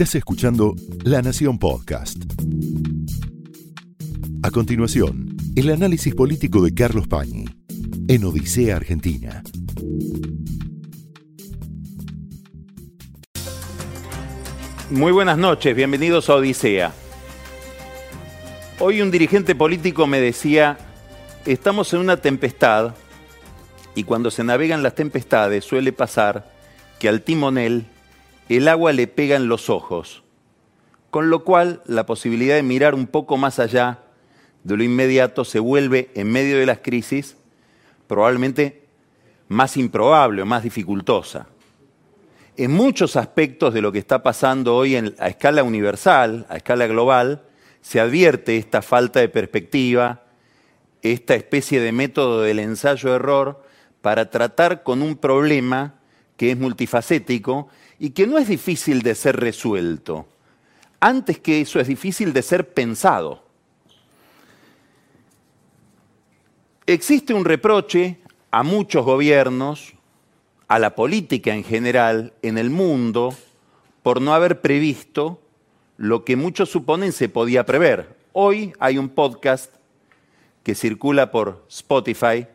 Estás escuchando La Nación Podcast. A continuación, el análisis político de Carlos Pañi en Odisea Argentina. Muy buenas noches, bienvenidos a Odisea. Hoy un dirigente político me decía, estamos en una tempestad y cuando se navegan las tempestades suele pasar que al timonel el agua le pega en los ojos, con lo cual la posibilidad de mirar un poco más allá de lo inmediato se vuelve en medio de las crisis probablemente más improbable o más dificultosa. En muchos aspectos de lo que está pasando hoy a escala universal, a escala global, se advierte esta falta de perspectiva, esta especie de método del ensayo-error para tratar con un problema que es multifacético y que no es difícil de ser resuelto. Antes que eso es difícil de ser pensado. Existe un reproche a muchos gobiernos, a la política en general, en el mundo, por no haber previsto lo que muchos suponen se podía prever. Hoy hay un podcast que circula por Spotify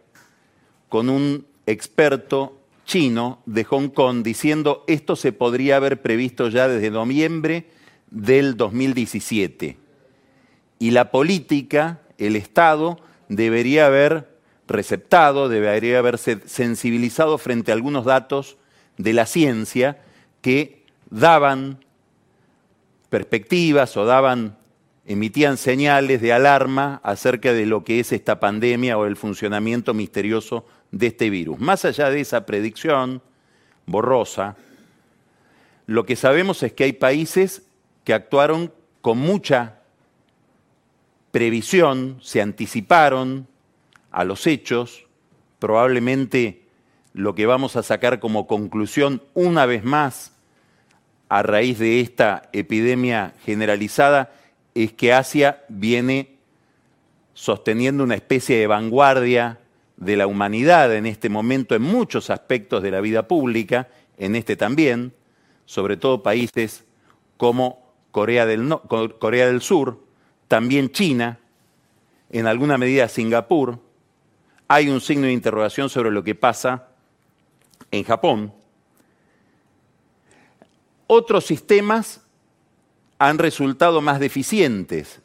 con un experto chino de Hong Kong diciendo esto se podría haber previsto ya desde noviembre del 2017. Y la política, el Estado, debería haber receptado, debería haberse sensibilizado frente a algunos datos de la ciencia que daban perspectivas o daban, emitían señales de alarma acerca de lo que es esta pandemia o el funcionamiento misterioso de este virus. Más allá de esa predicción borrosa, lo que sabemos es que hay países que actuaron con mucha previsión, se anticiparon a los hechos, probablemente lo que vamos a sacar como conclusión una vez más a raíz de esta epidemia generalizada es que Asia viene sosteniendo una especie de vanguardia de la humanidad en este momento en muchos aspectos de la vida pública, en este también, sobre todo países como Corea del, Sur, también China, en alguna medida Singapur. Hay un signo de interrogación sobre lo que pasa en Japón. Otros sistemas han resultado más deficientes.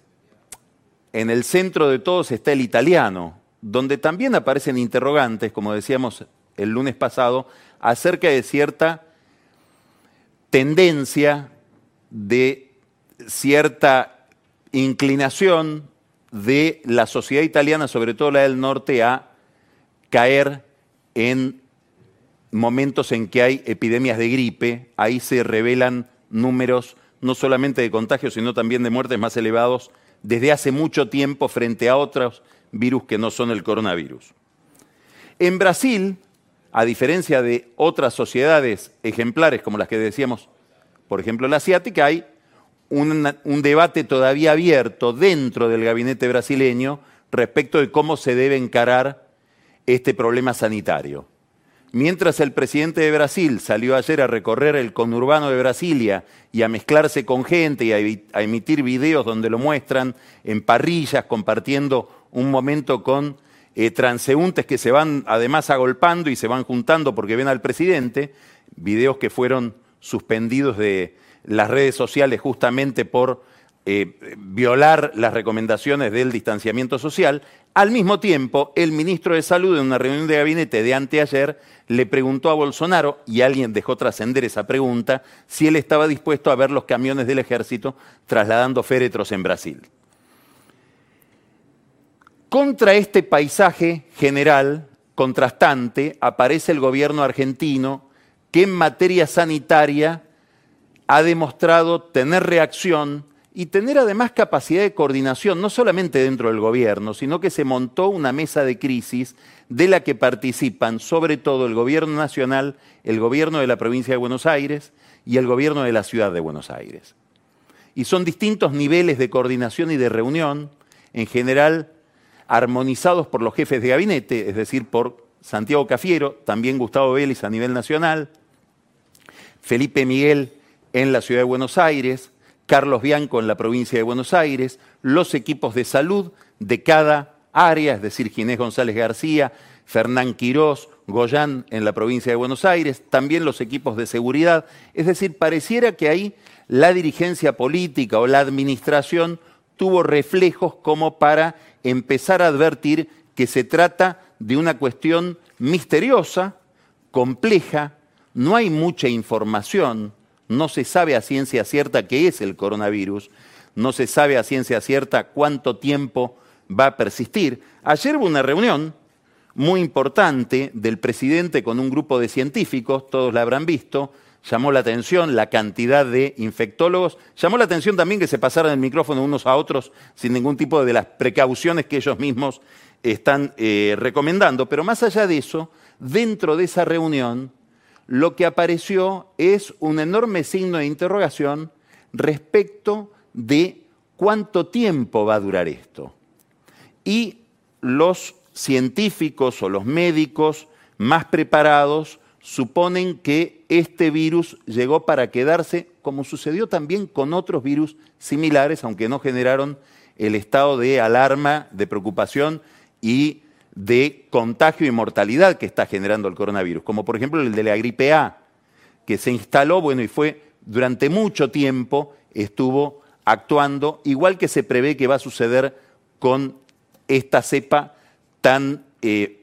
En el centro de todos está el italiano, donde también aparecen interrogantes, como decíamos el lunes pasado, acerca de cierta tendencia, de cierta inclinación de la sociedad italiana, sobre todo la del norte, a caer en momentos en que hay epidemias de gripe. Ahí se revelan números no solamente de contagios, sino también de muertes más elevados desde hace mucho tiempo frente a otros virus que no son el coronavirus. En Brasil, a diferencia de otras sociedades ejemplares como las que decíamos, por ejemplo la asiática, hay un, debate todavía abierto dentro del gabinete brasileño respecto de cómo se debe encarar este problema sanitario. Mientras el presidente de Brasil salió ayer a recorrer el conurbano de Brasilia y a mezclarse con gente y a, emitir videos donde lo muestran en parrillas, compartiendo un momento con eh, transeúntes que se van además agolpando y se van juntando porque ven al presidente, videos que fueron suspendidos de las redes sociales justamente por eh, violar las recomendaciones del distanciamiento social. Al mismo tiempo, el ministro de Salud en una reunión de gabinete de anteayer le preguntó a Bolsonaro, y alguien dejó trascender esa pregunta, si él estaba dispuesto a ver los camiones del ejército trasladando féretros en Brasil. Contra este paisaje general, contrastante, aparece el gobierno argentino que en materia sanitaria ha demostrado tener reacción y tener además capacidad de coordinación, no solamente dentro del gobierno, sino que se montó una mesa de crisis de la que participan sobre todo el gobierno nacional, el gobierno de la provincia de Buenos Aires y el gobierno de la ciudad de Buenos Aires. Y son distintos niveles de coordinación y de reunión, en general armonizados por los jefes de gabinete, es decir, por Santiago Cafiero, también Gustavo Vélez a nivel nacional, Felipe Miguel en la ciudad de Buenos Aires, Carlos Bianco en la provincia de Buenos Aires, los equipos de salud de cada área, es decir, Ginés González García, Fernán Quirós, Goyán en la provincia de Buenos Aires, también los equipos de seguridad. Es decir, pareciera que ahí la dirigencia política o la administración tuvo reflejos como para empezar a advertir que se trata de una cuestión misteriosa, compleja, no hay mucha información, no se sabe a ciencia cierta qué es el coronavirus, no se sabe a ciencia cierta cuánto tiempo va a persistir. Ayer hubo una reunión muy importante del presidente con un grupo de científicos, todos la habrán visto, llamó la atención la cantidad de infectólogos, llamó la atención también que se pasaran el micrófono unos a otros sin ningún tipo de las precauciones que ellos mismos están eh, recomendando, pero más allá de eso, dentro de esa reunión, lo que apareció es un enorme signo de interrogación respecto de cuánto tiempo va a durar esto. Y los científicos o los médicos más preparados suponen que este virus llegó para quedarse, como sucedió también con otros virus similares, aunque no generaron el estado de alarma, de preocupación y de contagio y mortalidad que está generando el coronavirus, como por ejemplo el de la gripe A, que se instaló, bueno, y fue durante mucho tiempo, estuvo actuando, igual que se prevé que va a suceder con esta cepa tan eh,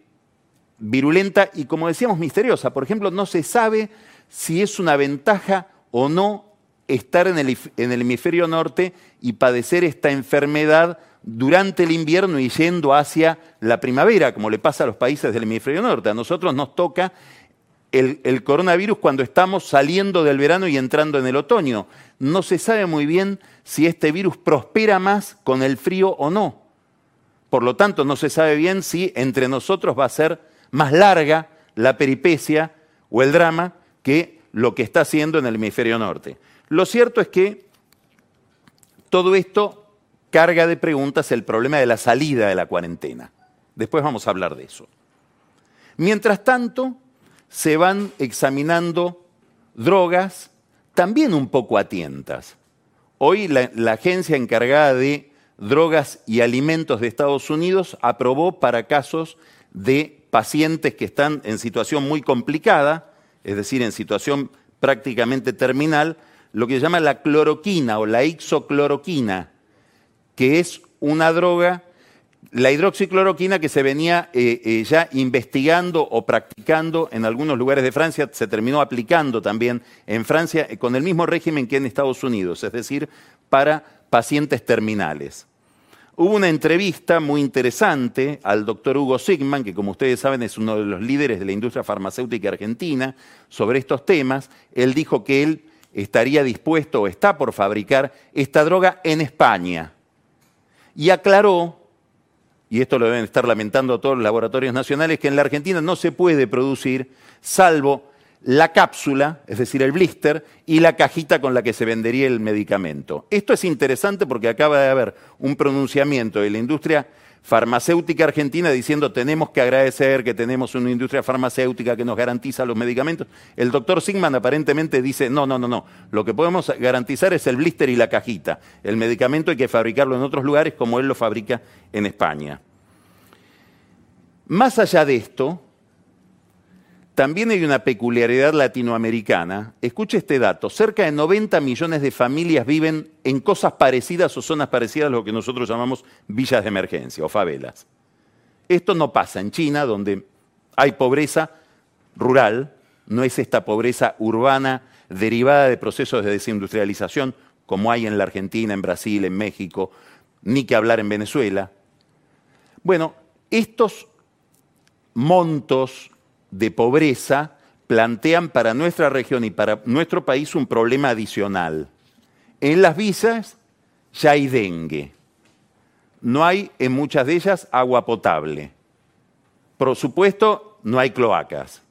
virulenta y, como decíamos, misteriosa. Por ejemplo, no se sabe si es una ventaja o no estar en el, hemisferio norte y padecer esta enfermedad durante el invierno y yendo hacia la primavera, como le pasa a los países del hemisferio norte. A nosotros nos toca el, coronavirus cuando estamos saliendo del verano y entrando en el otoño. No se sabe muy bien si este virus prospera más con el frío o no. Por lo tanto, no se sabe bien si entre nosotros va a ser más larga la peripecia o el drama que lo que está haciendo en el hemisferio norte. Lo cierto es que todo esto carga de preguntas el problema de la salida de la cuarentena. Después vamos a hablar de eso. Mientras tanto, se van examinando drogas también un poco a tientas. Hoy la, la, agencia encargada de drogas y alimentos de Estados Unidos aprobó para casos de pacientes que están en situación muy complicada, es decir, en situación prácticamente terminal, lo que se llama la cloroquina o la ixocloroquina, que es una droga, la hidroxicloroquina que se venía eh, eh, ya investigando o practicando en algunos lugares de Francia, se terminó aplicando también en Francia eh, con el mismo régimen que en Estados Unidos, es decir, para pacientes terminales. Hubo una entrevista muy interesante al doctor Hugo Sigman, que como ustedes saben es uno de los líderes de la industria farmacéutica argentina, sobre estos temas. Él dijo que él estaría dispuesto o está por fabricar esta droga en España. Y aclaró, y esto lo deben estar lamentando todos los laboratorios nacionales, que en la Argentina no se puede producir salvo la cápsula, es decir, el blister, y la cajita con la que se vendería el medicamento. Esto es interesante porque acaba de haber un pronunciamiento de la industria farmacéutica argentina diciendo tenemos que agradecer que tenemos una industria farmacéutica que nos garantiza los medicamentos. El doctor Sigman aparentemente dice, no, no, no, no, lo que podemos garantizar es el blister y la cajita. El medicamento hay que fabricarlo en otros lugares como él lo fabrica en España. Más allá de esto, también hay una peculiaridad latinoamericana. Escuche este dato. Cerca de 90 millones de familias viven en cosas parecidas o zonas parecidas a lo que nosotros llamamos villas de emergencia o favelas. Esto no pasa en China, donde hay pobreza rural, no es esta pobreza urbana derivada de procesos de desindustrialización como hay en la Argentina, en Brasil, en México, ni que hablar en Venezuela. Bueno, estos montos de pobreza plantean para nuestra región y para nuestro país un problema adicional. En las visas ya hay dengue. No hay en muchas de ellas agua potable. Por supuesto, no hay cloacas.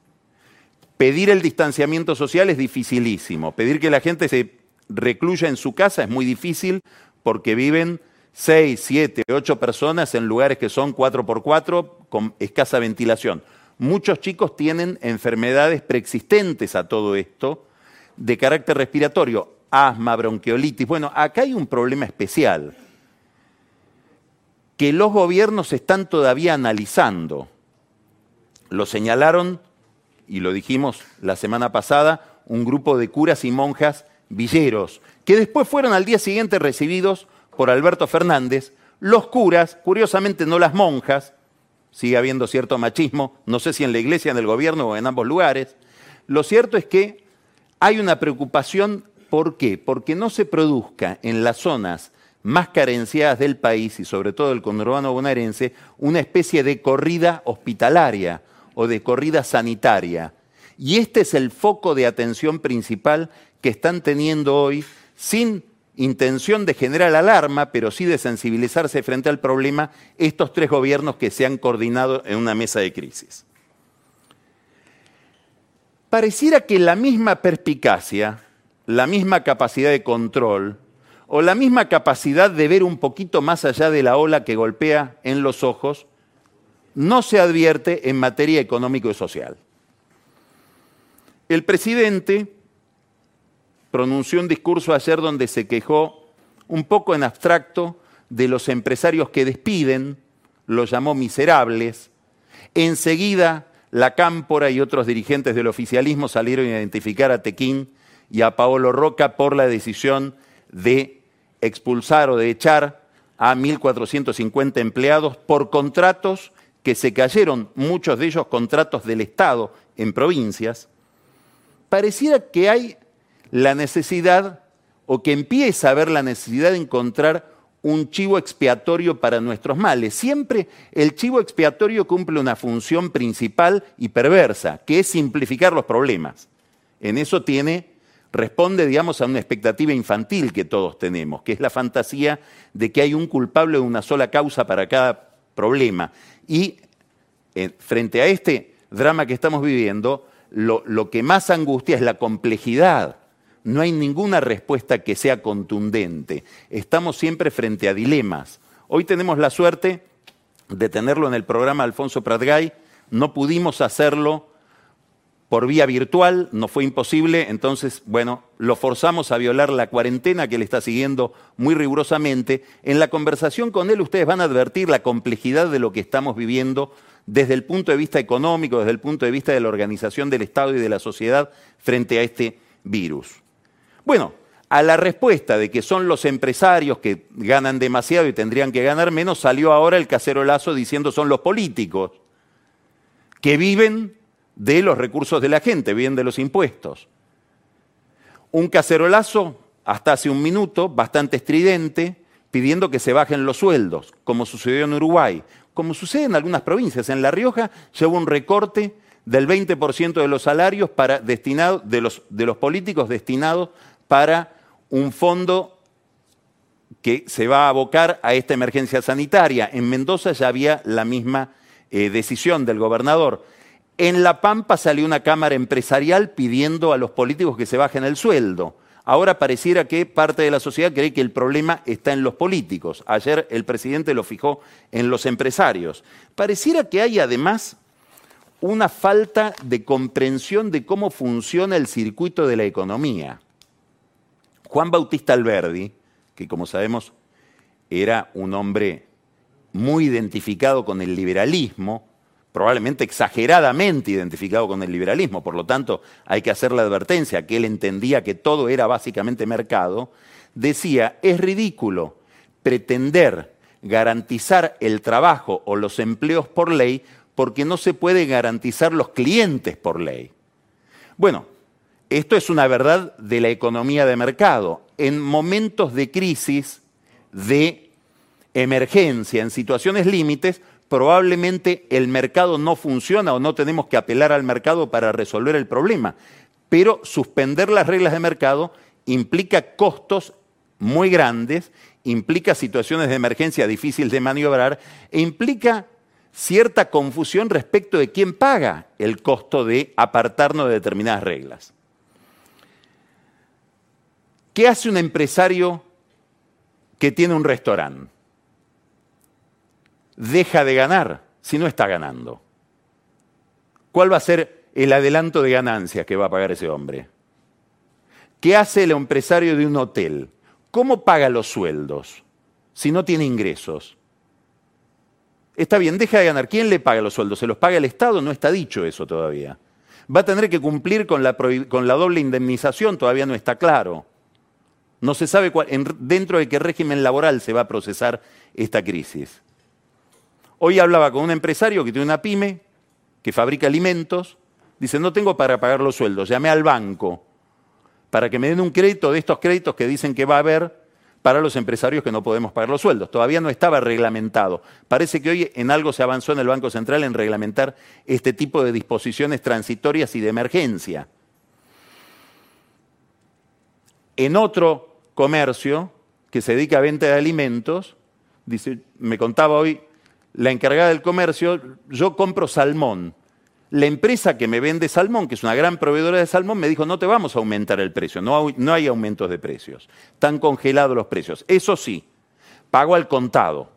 Pedir el distanciamiento social es dificilísimo. Pedir que la gente se recluya en su casa es muy difícil porque viven seis, siete, ocho personas en lugares que son cuatro por cuatro con escasa ventilación. Muchos chicos tienen enfermedades preexistentes a todo esto, de carácter respiratorio, asma, bronquiolitis. Bueno, acá hay un problema especial que los gobiernos están todavía analizando. Lo señalaron, y lo dijimos la semana pasada, un grupo de curas y monjas villeros, que después fueron al día siguiente recibidos por Alberto Fernández. Los curas, curiosamente no las monjas, sigue habiendo cierto machismo, no sé si en la iglesia, en el gobierno o en ambos lugares. Lo cierto es que hay una preocupación, ¿por qué? Porque no se produzca en las zonas más carenciadas del país y sobre todo el conurbano bonaerense una especie de corrida hospitalaria o de corrida sanitaria. Y este es el foco de atención principal que están teniendo hoy sin intención de generar alarma, pero sí de sensibilizarse frente al problema estos tres gobiernos que se han coordinado en una mesa de crisis. Pareciera que la misma perspicacia, la misma capacidad de control o la misma capacidad de ver un poquito más allá de la ola que golpea en los ojos no se advierte en materia económico y social. El presidente pronunció un discurso ayer donde se quejó un poco en abstracto de los empresarios que despiden, los llamó miserables. Enseguida la Cámpora y otros dirigentes del oficialismo salieron a identificar a Tequín y a Paolo Roca por la decisión de expulsar o de echar a 1.450 empleados por contratos que se cayeron, muchos de ellos contratos del Estado en provincias. Pareciera que hay la necesidad o que empieza a haber la necesidad de encontrar un chivo expiatorio para nuestros males. Siempre el chivo expiatorio cumple una función principal y perversa, que es simplificar los problemas. En eso tiene, responde, digamos, a una expectativa infantil que todos tenemos, que es la fantasía de que hay un culpable de una sola causa para cada problema. Y eh, frente a este drama que estamos viviendo, lo, lo que más angustia es la complejidad no hay ninguna respuesta que sea contundente. Estamos siempre frente a dilemas. Hoy tenemos la suerte de tenerlo en el programa Alfonso Pratgay. No pudimos hacerlo por vía virtual, no fue imposible, entonces, bueno, lo forzamos a violar la cuarentena que él está siguiendo muy rigurosamente. En la conversación con él ustedes van a advertir la complejidad de lo que estamos viviendo desde el punto de vista económico, desde el punto de vista de la organización del Estado y de la sociedad frente a este virus. Bueno, a la respuesta de que son los empresarios que ganan demasiado y tendrían que ganar menos, salió ahora el cacerolazo diciendo son los políticos que viven de los recursos de la gente, viven de los impuestos. Un cacerolazo, hasta hace un minuto, bastante estridente, pidiendo que se bajen los sueldos, como sucedió en Uruguay, como sucede en algunas provincias. En La Rioja llevó un recorte del 20% de los salarios para, destinado, de, los, de los políticos destinados para un fondo que se va a abocar a esta emergencia sanitaria. En Mendoza ya había la misma eh, decisión del gobernador. En La Pampa salió una cámara empresarial pidiendo a los políticos que se bajen el sueldo. Ahora pareciera que parte de la sociedad cree que el problema está en los políticos. Ayer el presidente lo fijó en los empresarios. Pareciera que hay además una falta de comprensión de cómo funciona el circuito de la economía. Juan Bautista Alberdi, que como sabemos era un hombre muy identificado con el liberalismo, probablemente exageradamente identificado con el liberalismo, por lo tanto hay que hacer la advertencia que él entendía que todo era básicamente mercado, decía, es ridículo pretender garantizar el trabajo o los empleos por ley porque no se puede garantizar los clientes por ley. Bueno, esto es una verdad de la economía de mercado. En momentos de crisis, de emergencia, en situaciones límites, probablemente el mercado no funciona o no tenemos que apelar al mercado para resolver el problema. Pero suspender las reglas de mercado implica costos muy grandes, implica situaciones de emergencia difíciles de maniobrar e implica cierta confusión respecto de quién paga el costo de apartarnos de determinadas reglas. ¿Qué hace un empresario que tiene un restaurante? Deja de ganar si no está ganando. ¿Cuál va a ser el adelanto de ganancias que va a pagar ese hombre? ¿Qué hace el empresario de un hotel? ¿Cómo paga los sueldos si no tiene ingresos? Está bien, deja de ganar. ¿Quién le paga los sueldos? ¿Se los paga el Estado? No está dicho eso todavía. Va a tener que cumplir con la, con la doble indemnización, todavía no está claro. No se sabe dentro de qué régimen laboral se va a procesar esta crisis. Hoy hablaba con un empresario que tiene una pyme, que fabrica alimentos, dice, no tengo para pagar los sueldos, llamé al banco para que me den un crédito de estos créditos que dicen que va a haber para los empresarios que no podemos pagar los sueldos. Todavía no estaba reglamentado. Parece que hoy en algo se avanzó en el Banco Central en reglamentar este tipo de disposiciones transitorias y de emergencia. En otro comercio que se dedica a venta de alimentos, dice, me contaba hoy la encargada del comercio, yo compro salmón. La empresa que me vende salmón, que es una gran proveedora de salmón, me dijo, no te vamos a aumentar el precio, no, no hay aumentos de precios, están congelados los precios. Eso sí, pago al contado,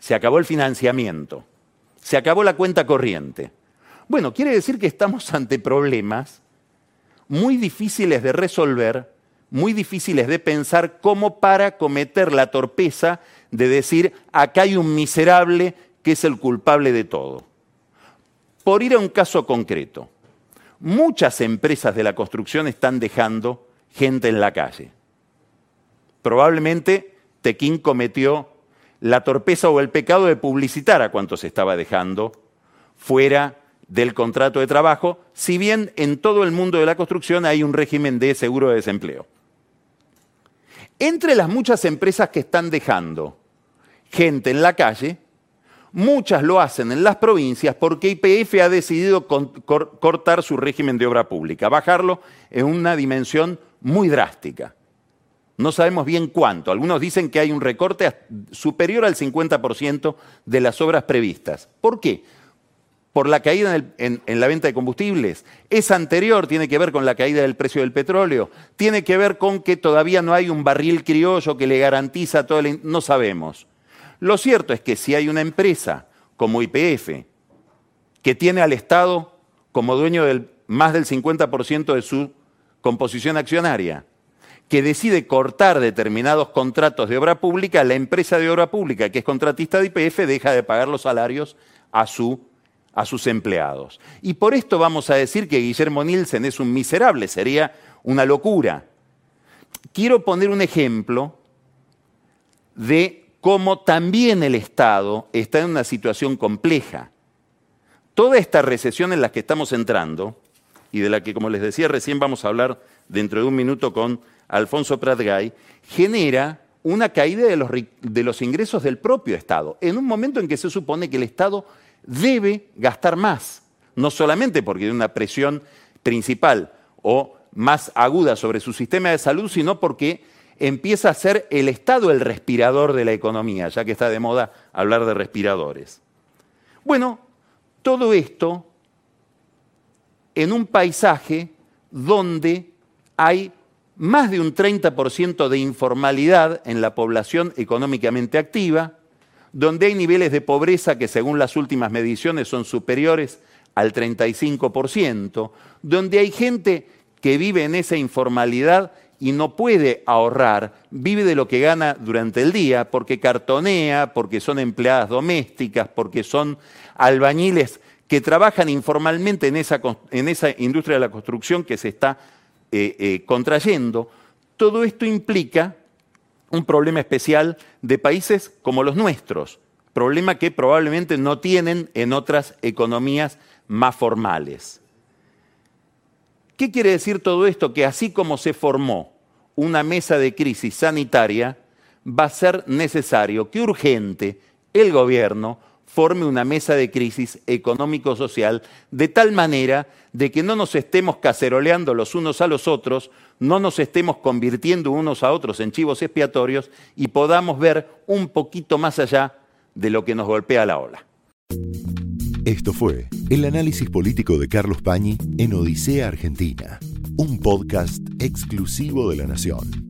se acabó el financiamiento, se acabó la cuenta corriente. Bueno, quiere decir que estamos ante problemas muy difíciles de resolver, muy difíciles de pensar, como para cometer la torpeza de decir, acá hay un miserable que es el culpable de todo. Por ir a un caso concreto, muchas empresas de la construcción están dejando gente en la calle. Probablemente Tequín cometió la torpeza o el pecado de publicitar a cuántos estaba dejando fuera del contrato de trabajo, si bien en todo el mundo de la construcción hay un régimen de seguro de desempleo. Entre las muchas empresas que están dejando gente en la calle, Muchas lo hacen en las provincias porque IPF ha decidido cortar su régimen de obra pública, bajarlo en una dimensión muy drástica. No sabemos bien cuánto. Algunos dicen que hay un recorte superior al 50% de las obras previstas. ¿Por qué? Por la caída en, la venta de combustibles. Es anterior, tiene que ver con la caída del precio del petróleo. Tiene que ver con que todavía no hay un barril criollo que le garantiza todo el... No sabemos. Lo cierto es que si hay una empresa como IPF que tiene al Estado como dueño del más del 50% de su composición accionaria, que decide cortar determinados contratos de obra pública, la empresa de obra pública, que es contratista de IPF, deja de pagar los salarios a, su, a sus empleados. Y por esto vamos a decir que Guillermo Nielsen es un miserable, sería una locura. Quiero poner un ejemplo de como también el Estado está en una situación compleja. Toda esta recesión en la que estamos entrando, y de la que, como les decía recién, vamos a hablar dentro de un minuto con Alfonso Pratgay, genera una caída de los, de los ingresos del propio Estado, en un momento en que se supone que el Estado debe gastar más, no solamente porque hay una presión principal o más aguda sobre su sistema de salud, sino porque empieza a ser el Estado el respirador de la economía, ya que está de moda hablar de respiradores. Bueno, todo esto en un paisaje donde hay más de un 30% de informalidad en la población económicamente activa, donde hay niveles de pobreza que según las últimas mediciones son superiores al 35%, donde hay gente que vive en esa informalidad y no puede ahorrar, vive de lo que gana durante el día, porque cartonea, porque son empleadas domésticas, porque son albañiles que trabajan informalmente en esa, industria de la construcción que se está eh, eh, contrayendo. Todo esto implica un problema especial de países como los nuestros, problema que probablemente no tienen en otras economías más formales. ¿Qué quiere decir todo esto? Que así como se formó una mesa de crisis sanitaria, va a ser necesario que urgente el gobierno forme una mesa de crisis económico-social de tal manera de que no nos estemos caceroleando los unos a los otros, no nos estemos convirtiendo unos a otros en chivos expiatorios y podamos ver un poquito más allá de lo que nos golpea la ola. Esto fue el análisis político de Carlos Pañi en Odisea Argentina, un podcast exclusivo de la Nación.